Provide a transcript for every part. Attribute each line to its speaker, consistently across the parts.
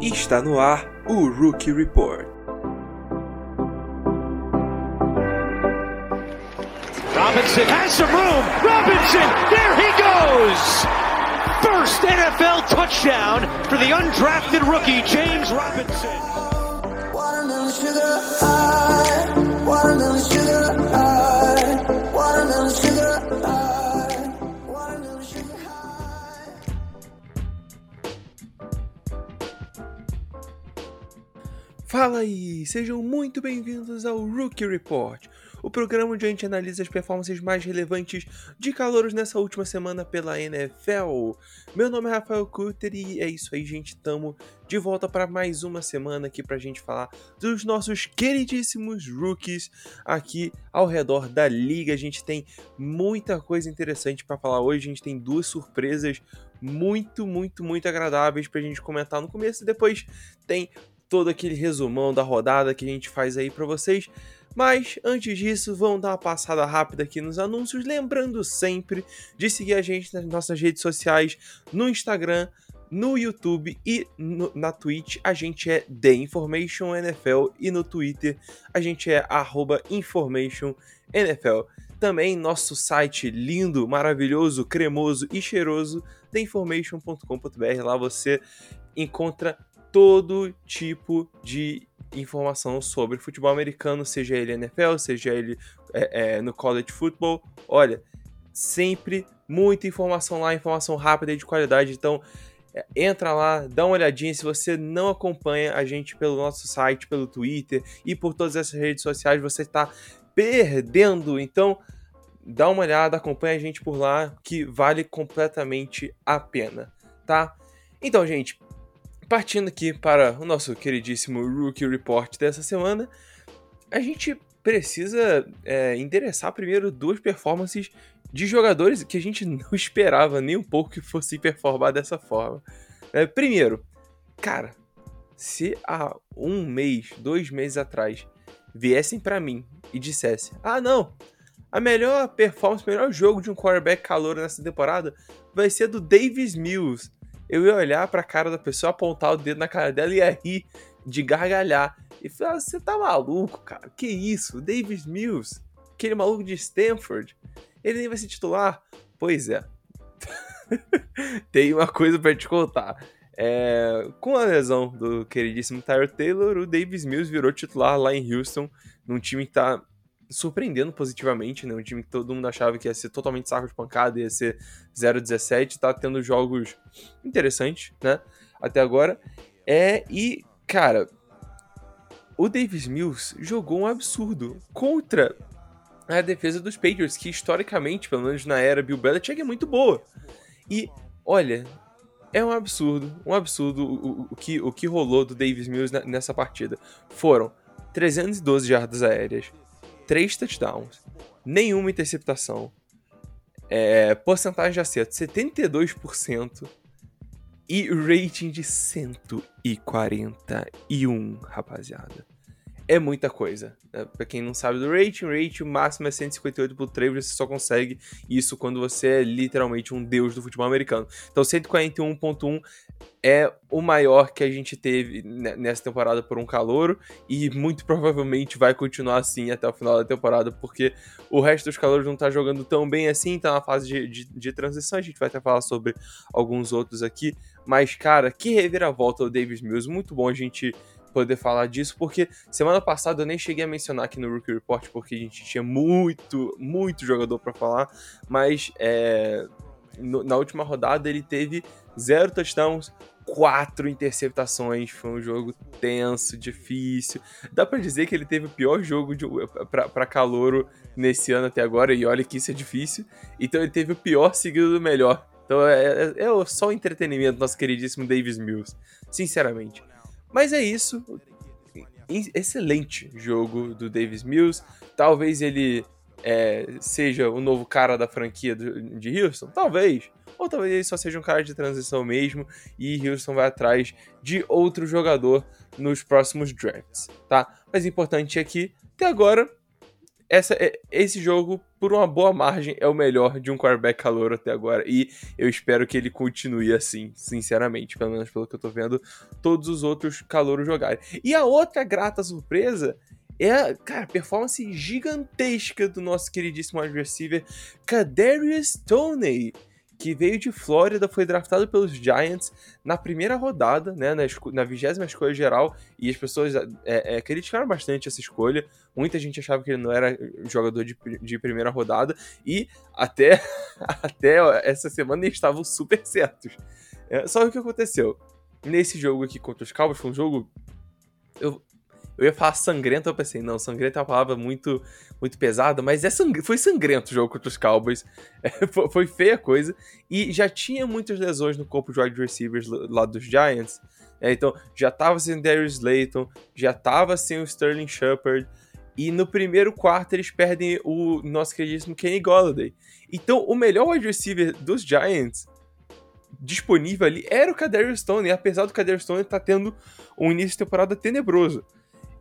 Speaker 1: Está no ar o Rookie Report.
Speaker 2: Robinson has some room. Robinson, there he goes. First NFL touchdown for the undrafted rookie James Robinson.
Speaker 1: Fala aí, sejam muito bem-vindos ao Rookie Report, o programa onde a gente analisa as performances mais relevantes de calouros nessa última semana pela NFL. Meu nome é Rafael Kutter e é isso aí, gente. Tamo de volta para mais uma semana aqui pra gente falar dos nossos queridíssimos rookies aqui ao redor da liga. A gente tem muita coisa interessante para falar hoje. A gente tem duas surpresas muito, muito, muito agradáveis pra gente comentar no começo e depois tem todo aquele resumão da rodada que a gente faz aí para vocês. Mas antes disso, vamos dar uma passada rápida aqui nos anúncios, lembrando sempre de seguir a gente nas nossas redes sociais, no Instagram, no YouTube e no- na Twitch a gente é The Information NFL e no Twitter a gente é arroba Information NFL. Também nosso site lindo, maravilhoso, cremoso e cheiroso, theinformation.com.br. Lá você encontra todo tipo de informação sobre futebol americano, seja ele NFL, seja ele é, é, no college football. Olha, sempre muita informação lá, informação rápida e de qualidade. Então, é, entra lá, dá uma olhadinha. Se você não acompanha a gente pelo nosso site, pelo Twitter e por todas essas redes sociais, você está perdendo. Então, dá uma olhada, acompanha a gente por lá, que vale completamente a pena, tá? Então, gente, partindo aqui para o nosso queridíssimo Rookie Report dessa semana, a gente precisa é, endereçar primeiro duas performances de jogadores que a gente não esperava nem um pouco que fossem performar dessa forma. É, primeiro, cara, se há um mês, dois meses atrás, viessem para mim e dissessem: Ah, não, a melhor performance, o melhor jogo de um quarterback calor nessa temporada vai ser do Davis Mills eu ia olhar pra cara da pessoa, apontar o dedo na cara dela e ia rir de gargalhar. E falar, você tá maluco, cara? Que isso? Davis Mills? Aquele maluco de Stanford? Ele nem vai ser titular? Pois é. Tem uma coisa pra te contar. É, com a lesão do queridíssimo Tyler Taylor, o Davis Mills virou titular lá em Houston, num time que tá surpreendendo positivamente, né? Um time que todo mundo achava que ia ser totalmente saco de pancada, ia ser 0-17, tá tendo jogos interessantes, né? Até agora. É, e, cara, o Davis Mills jogou um absurdo contra a defesa dos Patriots, que historicamente, pelo menos na era Bill Belichick, é muito boa. E, olha, é um absurdo, um absurdo o, o, que, o que rolou do Davis Mills nessa partida. Foram 312 jardas aéreas, 3 touchdowns, nenhuma interceptação, é, porcentagem de acerto 72% e rating de 141, rapaziada. É muita coisa. Né? Pra quem não sabe do rating, o rating máximo é 158 por 3, você só consegue isso quando você é literalmente um deus do futebol americano. Então 141.1 é o maior que a gente teve ne- nessa temporada por um calouro e muito provavelmente vai continuar assim até o final da temporada, porque o resto dos calouros não tá jogando tão bem assim, tá na fase de, de, de transição, a gente vai até falar sobre alguns outros aqui, mas cara, que reviravolta o Davis Mills, muito bom a gente poder falar disso, porque semana passada eu nem cheguei a mencionar aqui no Rookie Report, porque a gente tinha muito, muito jogador pra falar, mas é, no- na última rodada ele teve zero touchdowns, quatro interceptações, foi um jogo tenso, difícil. Dá pra dizer que ele teve o pior jogo pra calouro nesse ano até agora, e olha que isso é difícil. Então ele teve o pior seguido do melhor. Então é, é, é só entretenimento, nosso queridíssimo Davis Mills, sinceramente. Mas é isso. Ex- Excelente jogo do Davis Mills. Talvez ele é, seja o novo cara da franquia do- de Houston? Talvez. Ou talvez ele só seja um cara de transição mesmo e Houston vai atrás de outro jogador nos próximos drafts, tá? Mas o importante é que, até agora, essa, é, esse jogo, por uma boa margem, é o melhor de um quarterback calor até agora. E eu espero que ele continue assim, sinceramente. Pelo menos pelo que eu tô vendo, todos os outros calouros jogarem. E a outra grata surpresa é a, cara, performance gigantesca do nosso queridíssimo receiver, Kadarius Toney que veio de Flórida, foi draftado pelos Giants na primeira rodada, né, na vigésima escolha geral, e as pessoas é, é, criticaram bastante essa escolha. Muita gente achava que ele não era jogador de, de primeira rodada, e até, até essa semana eles estavam super certos. É, só o que aconteceu? Nesse jogo aqui contra os Cowboys, foi um jogo. Eu, eu ia falar sangrento, eu pensei, não, sangrento é uma palavra muito, muito pesada, mas é foi sangrento o jogo contra os Cowboys. É, foi, feia a coisa. E já tinha muitas lesões no corpo de wide receivers lá dos Giants. É, então, já tava sem Darius Slayton, já tava sem o Sterling Shepard. E no primeiro quarto eles perdem o nosso queridíssimo Kenny Golladay. Então, o melhor wide receiver dos Giants disponível ali era o Kadarius Stone, apesar do Kadarius Stone estar tá tendo um início de temporada tenebroso.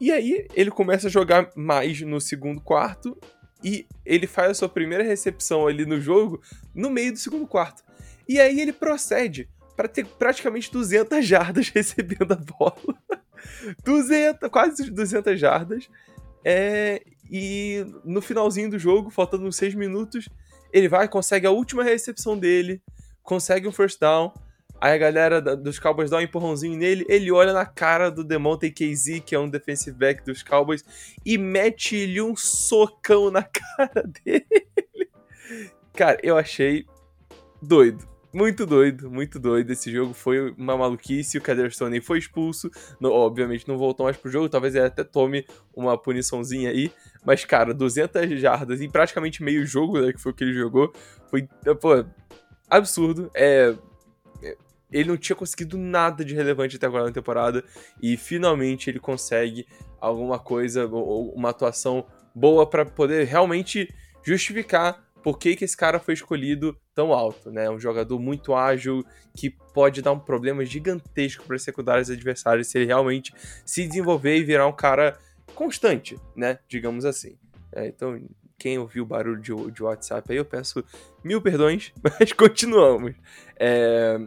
Speaker 1: E aí ele começa a jogar mais no segundo quarto e ele faz a sua primeira recepção ali no jogo no meio do segundo quarto. E aí ele procede para ter praticamente 200 jardas recebendo a bola. 200, quase 200 jardas. É, e no finalzinho do jogo, faltando uns 6 minutos, ele vai, consegue a última recepção dele, consegue um first down Aí a galera dos Cowboys dá um empurrãozinho nele, ele olha na cara do Demonte KZ, que é um defensive back dos Cowboys, e mete-lhe um socão na cara dele. Cara, eu achei doido. Muito doido, muito doido. Esse jogo foi uma maluquice. O Kader Stone foi expulso. No, obviamente não voltou mais pro jogo. Talvez ele até tome uma puniçãozinha aí. Mas, cara, 200 jardas em praticamente meio jogo, né, que foi o que ele jogou. Foi, pô, absurdo. É, ele não tinha conseguido nada de relevante até agora na temporada e finalmente ele consegue alguma coisa ou uma atuação boa para poder realmente justificar por que, que esse cara foi escolhido tão alto, né? Um jogador muito ágil que pode dar um problema gigantesco para secundários adversários se ele realmente se desenvolver e virar um cara constante, né? Digamos assim. É, então, quem ouviu o barulho de, de WhatsApp aí, eu peço mil perdões, mas continuamos. É,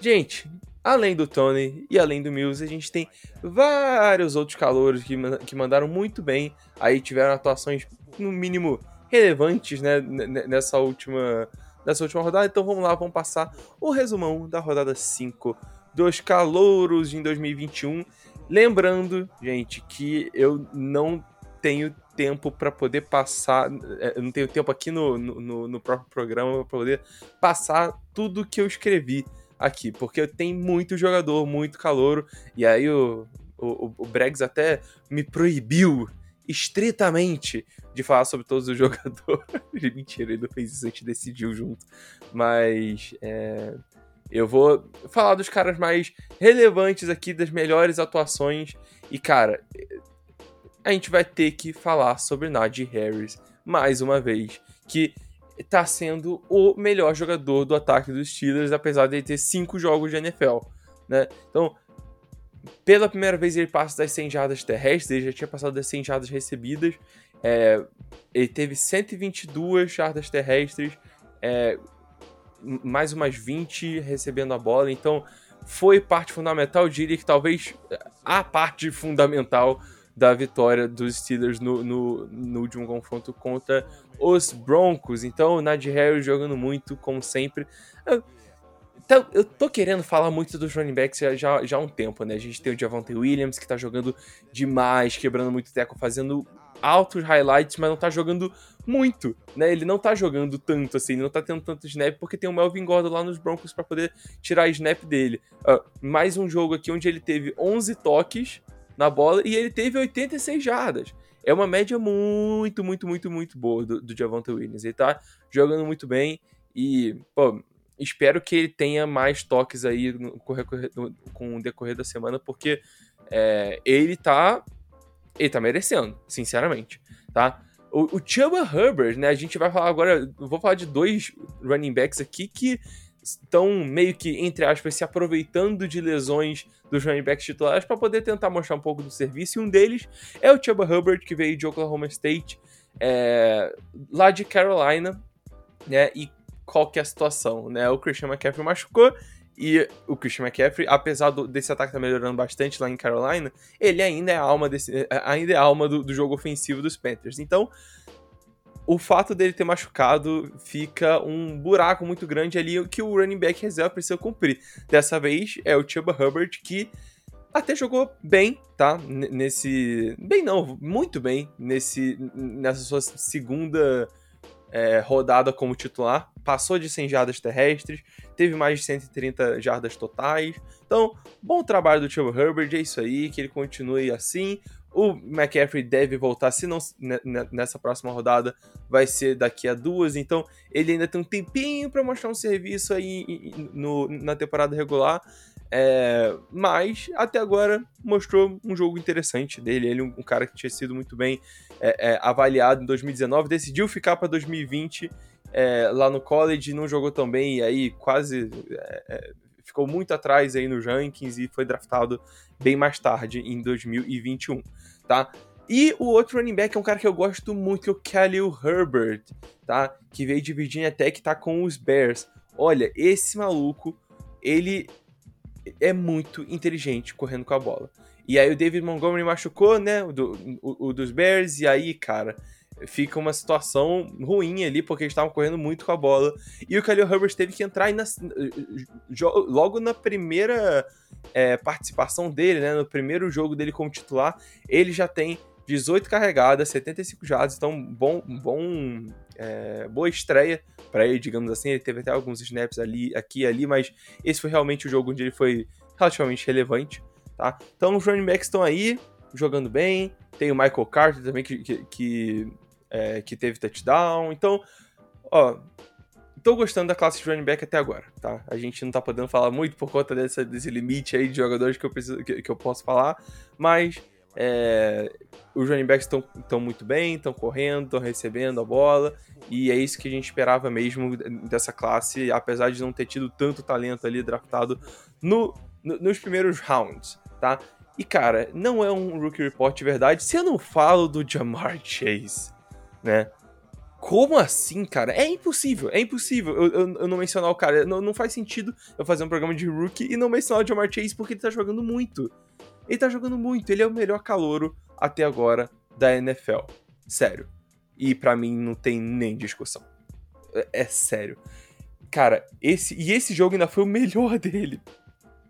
Speaker 1: Gente, além do Tony e além do Mills, a gente tem vários outros calouros que, que mandaram muito bem. Aí tiveram atuações, no mínimo, relevantes, né, nessa última, nessa última rodada. Então vamos lá, vamos passar o resumão da rodada 5 dos calouros em 2021. Lembrando, gente, que eu não tenho tempo para poder passar. É, eu não tenho tempo aqui no, no, no próprio programa para poder passar tudo que eu escrevi aqui, porque tem muito jogador, muito calouro, e aí o, o, o Bregs até me proibiu estritamente de falar sobre todos os jogadores. Mentira, ele não fez isso, a gente decidiu junto. Mas é, eu vou falar dos caras mais relevantes aqui, das melhores atuações. E, cara, a gente vai ter que falar sobre Najee Harris mais uma vez. Que tá sendo o melhor jogador do ataque dos Steelers, apesar de ele ter cinco jogos de NFL, né? Então, pela primeira vez ele passa das 100 jardas terrestres, ele já tinha passado das 100 jardas recebidas, é, ele teve 122 jardas terrestres, é, mais umas 20 recebendo a bola, então foi parte fundamental, diria que talvez a parte fundamental da vitória dos Steelers no, no, no último confronto contra os Broncos. Então, o Najee Harris jogando muito, como sempre. Então, eu tô querendo falar muito dos running backs já, já, já há um tempo, né? A gente tem o Javante Williams, que tá jogando demais, quebrando muito teco, fazendo altos highlights, mas não tá jogando muito, né? Ele não tá jogando tanto assim, não tá tendo tanto snap, porque tem o Melvin Gordon lá nos Broncos para poder tirar snap dele. Uh, mais um jogo aqui onde ele teve 11 toques na bola e ele teve 86 jardas. É uma média muito, muito, muito, muito boa do, do Javante Williams. Ele tá jogando muito bem e, pô, espero que ele tenha mais toques aí no, no, com o decorrer da semana, porque é, ele tá. Ele tá merecendo, sinceramente, tá? O, o Chuba Herbert, né? A gente vai falar agora. Vou falar de dois running backs aqui que estão meio que, entre aspas, se aproveitando de lesões dos running backs titulares para poder tentar mostrar um pouco do serviço. E um deles é o Chuba Hubbard, que veio de Oklahoma State. é, lá de Carolina, né? E qual que é a situação, né? O Christian McCaffrey machucou e o Christian McCaffrey, apesar do, desse ataque estar tá melhorando bastante lá em Carolina, ele ainda é a alma, desse, ainda é alma do, do jogo ofensivo dos Panthers. Então, o fato dele ter machucado fica um buraco muito grande ali que o running back reserva precisa cumprir. Dessa vez é o Chuba Hubbard que até jogou bem, tá? nesse. Bem não, muito bem nesse, nessa sua segunda é, rodada como titular. Passou de 100 jardas terrestres, teve mais de 130 jardas totais. Então, bom trabalho do Chuba Herbert, é isso aí, que ele continue assim. O McCaffrey deve voltar, se não nessa próxima rodada, vai ser daqui a duas. Então, ele ainda tem um tempinho para mostrar um serviço aí no, na temporada regular. É, mas até agora mostrou um jogo interessante dele. Ele, um, um cara que tinha sido muito bem é, é, avaliado em 2019, decidiu ficar para 2020 é, lá no college, não jogou tão bem e aí quase é, é, ficou muito atrás aí nos rankings e foi draftado bem mais tarde em 2021, tá? E o outro running back é um cara que eu gosto muito, que é o Khalil Herbert, tá? Que veio de Virginia Tech, tá com os Bears. Olha, esse maluco, ele é muito inteligente correndo com a bola. E aí o David Montgomery machucou, né? O, do, o, o dos Bears, e aí, cara, fica uma situação ruim ali, porque eles estavam correndo muito com a bola. E o Khalil Herbert teve que entrar na, logo na primeira é, participação dele, né? No primeiro jogo dele como titular, ele já tem 18 carregadas, 75 jardas, então bom, bom é, boa estreia para ele, digamos assim. Ele teve até alguns snaps ali, aqui e ali, mas esse foi realmente o jogo onde ele foi relativamente relevante, tá? Então os running backs estão aí, jogando bem. Tem o Michael Carter também, que, que, que, é, que teve touchdown. Então, ó, tô gostando da classe de running back até agora, tá? A gente não tá podendo falar muito por conta dessa, desse limite aí de jogadores que eu, preciso, que, que eu posso falar, mas é, os running backs estão muito bem, estão correndo, estão recebendo a bola, e é isso que a gente esperava mesmo dessa classe, apesar de não ter tido tanto talento ali draftado no, no, nos primeiros rounds, tá? E cara, não é um rookie report de verdade se eu não falo do Jamar Chase, né? Como assim, cara? É impossível, é impossível eu, eu, eu não mencionar o cara. Não, não, faz sentido eu fazer um programa de rookie e não mencionar o Jamar Chase porque ele tá jogando muito. Ele tá jogando muito, ele é o melhor calouro até agora da NFL. Sério. E para mim não tem nem discussão. É, é, sério. Cara, esse e esse jogo ainda foi o melhor dele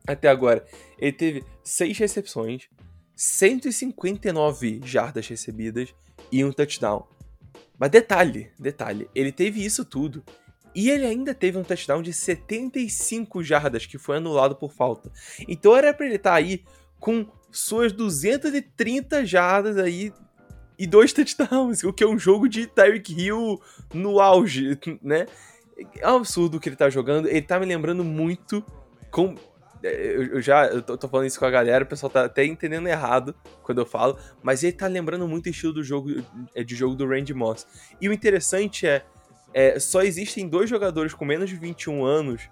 Speaker 1: até agora. Ele teve 6 recepções, 159 jardas recebidas e um touchdown. Mas detalhe, detalhe, ele teve isso tudo. E ele ainda teve um touchdown de 75 jardas que foi anulado por falta. Então era para ele estar tá aí com suas 230 jardas aí e dois touchdowns, o que é um jogo de Tyreek Hill no auge, né? É um absurdo o que ele tá jogando. Ele tá me lembrando muito com é, eu, já eu tô, tô, falando isso com a galera, o pessoal tá até entendendo errado quando eu falo, mas ele tá lembrando muito o estilo do jogo é, de jogo do Randy Moss. E o interessante é, é só existem dois jogadores com menos de 21 anos,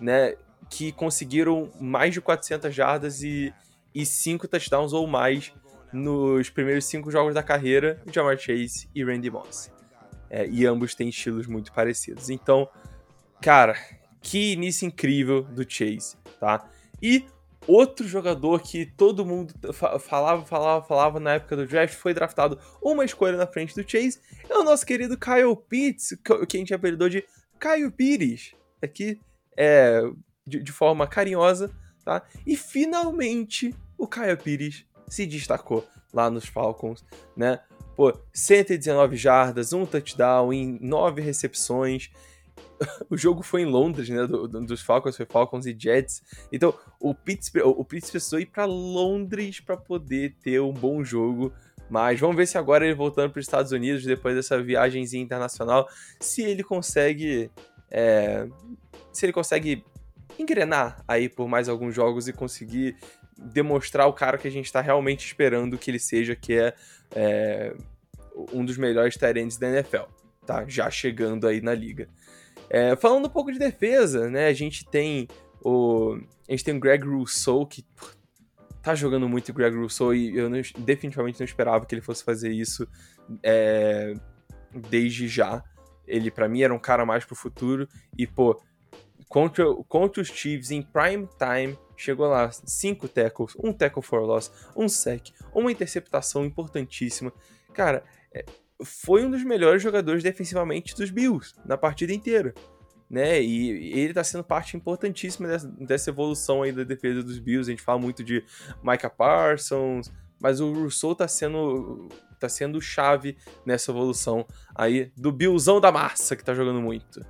Speaker 1: né, que conseguiram mais de 400 jardas e e cinco touchdowns ou mais nos primeiros cinco jogos da carreira, Jamar Chase e Randy Moss. É, e ambos têm estilos muito parecidos. Então, cara, que início incrível do Chase, tá? E outro jogador que todo mundo falava, falava, falava na época do draft foi draftado uma escolha na frente do Chase é o nosso querido Kyle Pitts, que a gente apelidou de Caio Pires, aqui é, de, de forma carinhosa tá? E finalmente o Kyle Pires se destacou lá nos Falcons, né? Pô, 119 jardas, um touchdown em 9 recepções. o jogo foi em Londres, né? Do, do, dos Falcons, foi Falcons e Jets. Então, o Pitts, o, Pitts precisou ir para Londres para poder ter um bom jogo. Mas vamos ver se agora ele voltando para os Estados Unidos, depois dessa viagem internacional, se ele consegue. É, se ele consegue engrenar aí por mais alguns jogos e conseguir demonstrar o cara que a gente está realmente esperando que ele seja, que é, é um dos melhores Tyrants da NFL, tá? Já chegando aí na liga. É, falando um pouco de defesa, né? A gente tem o. A gente tem o Greg Rousseau, que. tá jogando muito Greg Rousseau e eu não, definitivamente não esperava que ele fosse fazer isso é, desde já. Ele, para mim, era um cara mais pro futuro. E, pô, contra, contra os Chiefs em prime time, chegou lá, cinco tackles, um tackle for loss, um sec, uma interceptação importantíssima. Cara, é, foi um dos melhores jogadores defensivamente dos Bills na partida inteira. Né? E, ele tá sendo parte importantíssima dessa, dessa, evolução aí da defesa dos Bills. A gente fala muito de Micah Parsons, mas o Rousseau tá sendo tá sendo chave nessa evolução aí do Billzão da massa que tá jogando muito.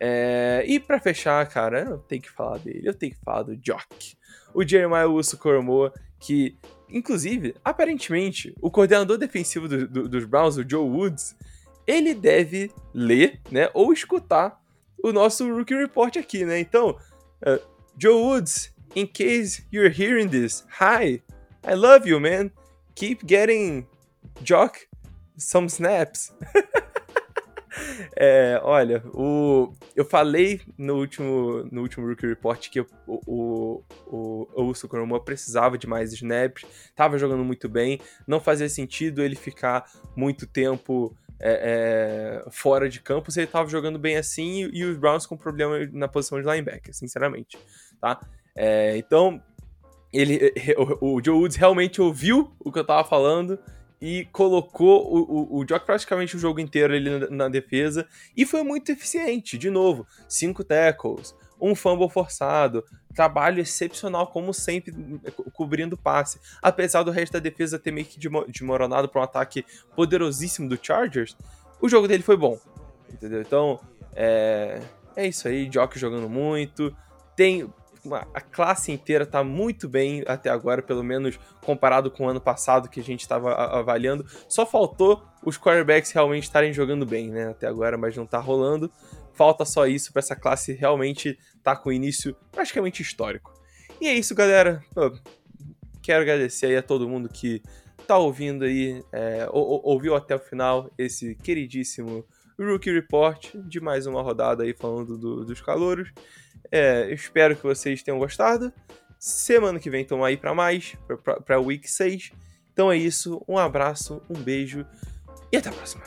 Speaker 1: É, e para fechar, cara, eu tenho que falar dele, eu tenho que falar do Jock. O Jeremiah Uso Koromoa, que, inclusive, aparentemente, o coordenador defensivo do, do, dos Browns, o Joe Woods, ele deve ler, né, ou escutar o nosso Rookie Report aqui, né? Então, uh, Joe Woods, in case you're hearing this, hi, I love you, man. Keep getting Jock some snaps. é, olha, o, eu falei no último, no último Rookie Report que o, o, o, o Uso precisava de mais snaps, tava jogando muito bem, não fazia sentido ele ficar muito tempo é, é, fora de campo se ele tava jogando bem assim e, e, os Browns com problema na posição de linebacker, sinceramente, tá? É, então, ele, o, o Joe Woods realmente ouviu o que eu tava falando, e colocou o, o, o Jock praticamente o jogo inteiro ali na, na, defesa e foi muito eficiente. De novo, cinco tackles, um fumble forçado, trabalho excepcional, como sempre, cobrindo passe. Apesar do resto da defesa ter meio que desmoronado para um ataque poderosíssimo do Chargers, o jogo dele foi bom. Entendeu? Então, é, é isso aí. Jock jogando muito. Tem a classe inteira tá muito bem até agora, pelo menos comparado com o ano passado que a gente estava avaliando. Só faltou os quarterbacks realmente estarem jogando bem, né? Até agora, mas não tá rolando. Falta só isso para essa classe realmente tá com início praticamente histórico. E é isso, galera. Pô, quero agradecer aí a todo mundo que tá ouvindo aí, é, ou, ouviu até o final esse queridíssimo Rookie Report de mais uma rodada aí falando do, dos calouros. É, espero que vocês tenham gostado. Semana que vem estamos aí para mais, para Week 6. Então é isso, um abraço, um beijo e até a próxima.